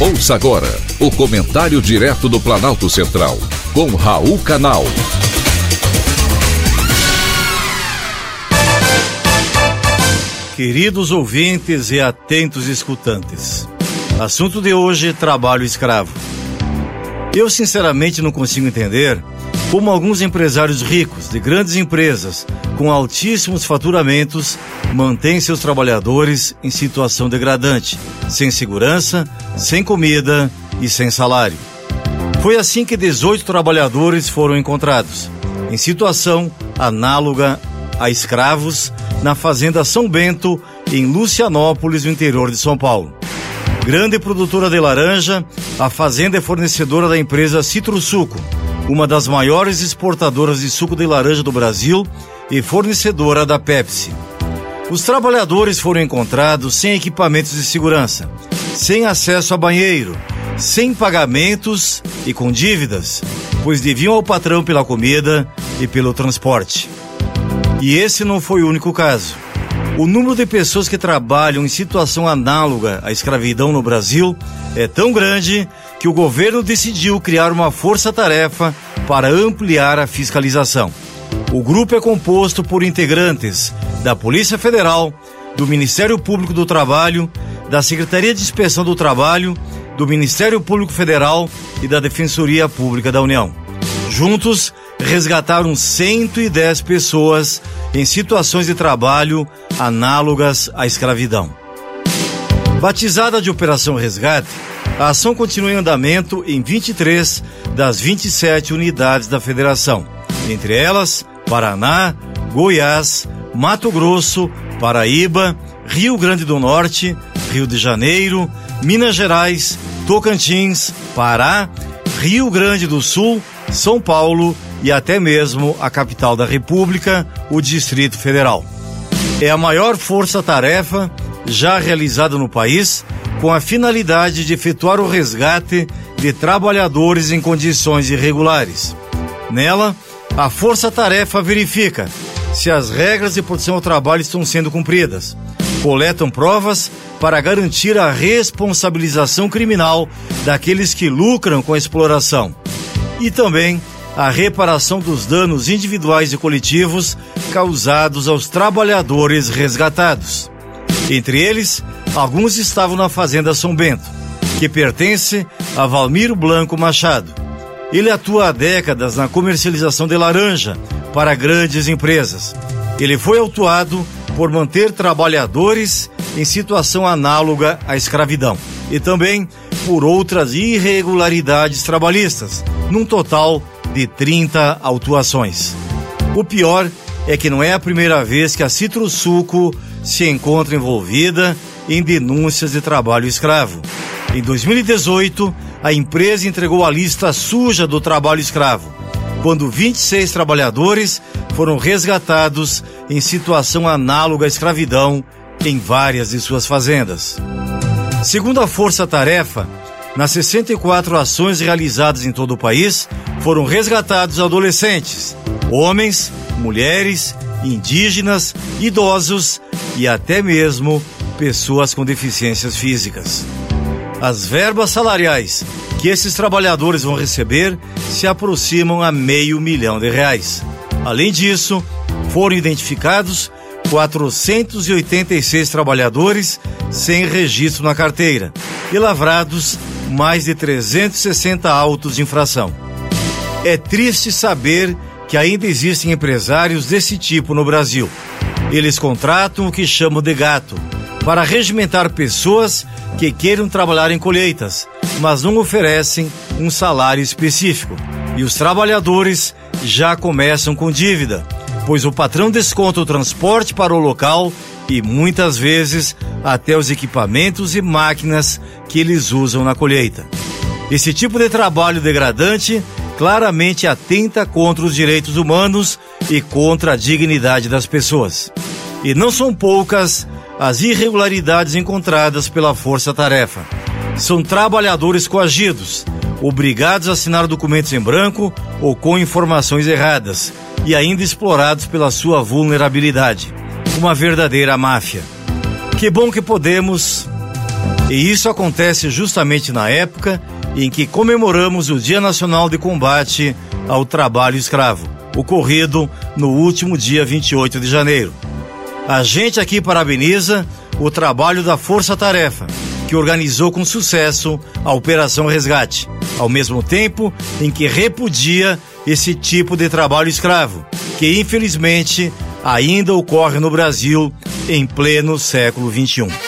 Ouça agora o comentário direto do Planalto Central, com Raul Canal. Queridos ouvintes e atentos escutantes, assunto de hoje: trabalho escravo. Eu sinceramente não consigo entender como alguns empresários ricos de grandes empresas com altíssimos faturamentos mantêm seus trabalhadores em situação degradante, sem segurança, sem comida e sem salário. Foi assim que 18 trabalhadores foram encontrados, em situação análoga a escravos, na fazenda São Bento, em Lucianópolis, no interior de São Paulo. Grande produtora de laranja, a fazenda é fornecedora da empresa Citrusuco, uma das maiores exportadoras de suco de laranja do Brasil e fornecedora da Pepsi. Os trabalhadores foram encontrados sem equipamentos de segurança, sem acesso a banheiro, sem pagamentos e com dívidas, pois deviam ao patrão pela comida e pelo transporte. E esse não foi o único caso. O número de pessoas que trabalham em situação análoga à escravidão no Brasil é tão grande que o governo decidiu criar uma força-tarefa para ampliar a fiscalização. O grupo é composto por integrantes da Polícia Federal, do Ministério Público do Trabalho, da Secretaria de Inspeção do Trabalho, do Ministério Público Federal e da Defensoria Pública da União. Juntos, resgataram 110 pessoas em situações de trabalho análogas à escravidão. Batizada de Operação Resgate, a ação continua em andamento em 23 das 27 unidades da federação, entre elas Paraná, Goiás, Mato Grosso, Paraíba, Rio Grande do Norte, Rio de Janeiro, Minas Gerais, Tocantins, Pará, Rio Grande do Sul, São Paulo e até mesmo a capital da República, o Distrito Federal. É a maior força-tarefa já realizada no país com a finalidade de efetuar o resgate de trabalhadores em condições irregulares. Nela, a força-tarefa verifica se as regras de proteção ao trabalho estão sendo cumpridas, coletam provas para garantir a responsabilização criminal daqueles que lucram com a exploração e também a reparação dos danos individuais e coletivos causados aos trabalhadores resgatados. Entre eles, alguns estavam na Fazenda São Bento, que pertence a Valmiro Blanco Machado. Ele atua há décadas na comercialização de laranja para grandes empresas. Ele foi autuado por manter trabalhadores em situação análoga à escravidão e também por outras irregularidades trabalhistas, num total de 30 autuações. O pior é que não é a primeira vez que a Citrusuco se encontra envolvida em denúncias de trabalho escravo. Em 2018, a empresa entregou a lista suja do trabalho escravo, quando 26 trabalhadores foram resgatados em situação análoga à escravidão em várias de suas fazendas. Segundo a Força Tarefa, nas 64 ações realizadas em todo o país, foram resgatados adolescentes, homens, mulheres, indígenas, idosos e até mesmo pessoas com deficiências físicas. As verbas salariais que esses trabalhadores vão receber se aproximam a meio milhão de reais. Além disso, foram identificados 486 trabalhadores sem registro na carteira e lavrados mais de 360 autos de infração. É triste saber que ainda existem empresários desse tipo no Brasil. Eles contratam o que chamam de gato para regimentar pessoas que queiram trabalhar em colheitas, mas não oferecem um salário específico. E os trabalhadores já começam com dívida, pois o patrão desconta o transporte para o local e muitas vezes até os equipamentos e máquinas que eles usam na colheita. Esse tipo de trabalho degradante claramente atenta contra os direitos humanos e contra a dignidade das pessoas. E não são poucas as irregularidades encontradas pela força-tarefa. São trabalhadores coagidos, obrigados a assinar documentos em branco ou com informações erradas e ainda explorados pela sua vulnerabilidade. Uma verdadeira máfia. Que bom que podemos E isso acontece justamente na época em que comemoramos o Dia Nacional de Combate ao Trabalho Escravo, ocorrido no último dia 28 de janeiro. A gente aqui parabeniza o trabalho da Força Tarefa, que organizou com sucesso a Operação Resgate, ao mesmo tempo em que repudia esse tipo de trabalho escravo, que infelizmente ainda ocorre no Brasil em pleno século XXI.